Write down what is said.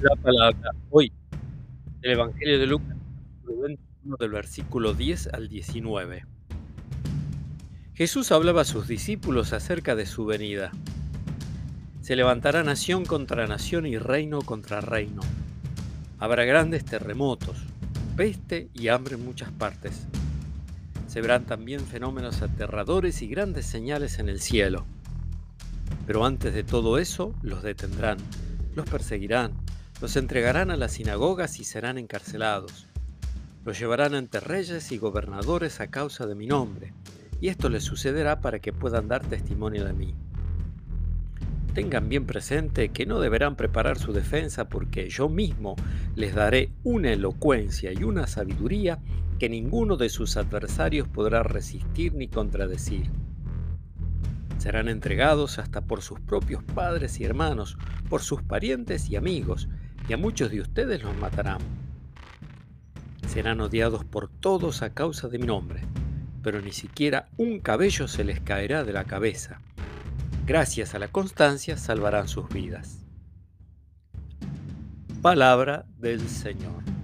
La palabra hoy, el Evangelio de Lucas, capítulo 21, del versículo 10 al 19. Jesús hablaba a sus discípulos acerca de su venida. Se levantará nación contra nación y reino contra reino. Habrá grandes terremotos, peste y hambre en muchas partes. Se verán también fenómenos aterradores y grandes señales en el cielo. Pero antes de todo eso, los detendrán, los perseguirán, los entregarán a las sinagogas y serán encarcelados. Los llevarán ante reyes y gobernadores a causa de mi nombre, y esto les sucederá para que puedan dar testimonio de mí. Tengan bien presente que no deberán preparar su defensa porque yo mismo les daré una elocuencia y una sabiduría que ninguno de sus adversarios podrá resistir ni contradecir. Serán entregados hasta por sus propios padres y hermanos, por sus parientes y amigos, y a muchos de ustedes los matarán. Serán odiados por todos a causa de mi nombre, pero ni siquiera un cabello se les caerá de la cabeza. Gracias a la constancia salvarán sus vidas. Palabra del Señor.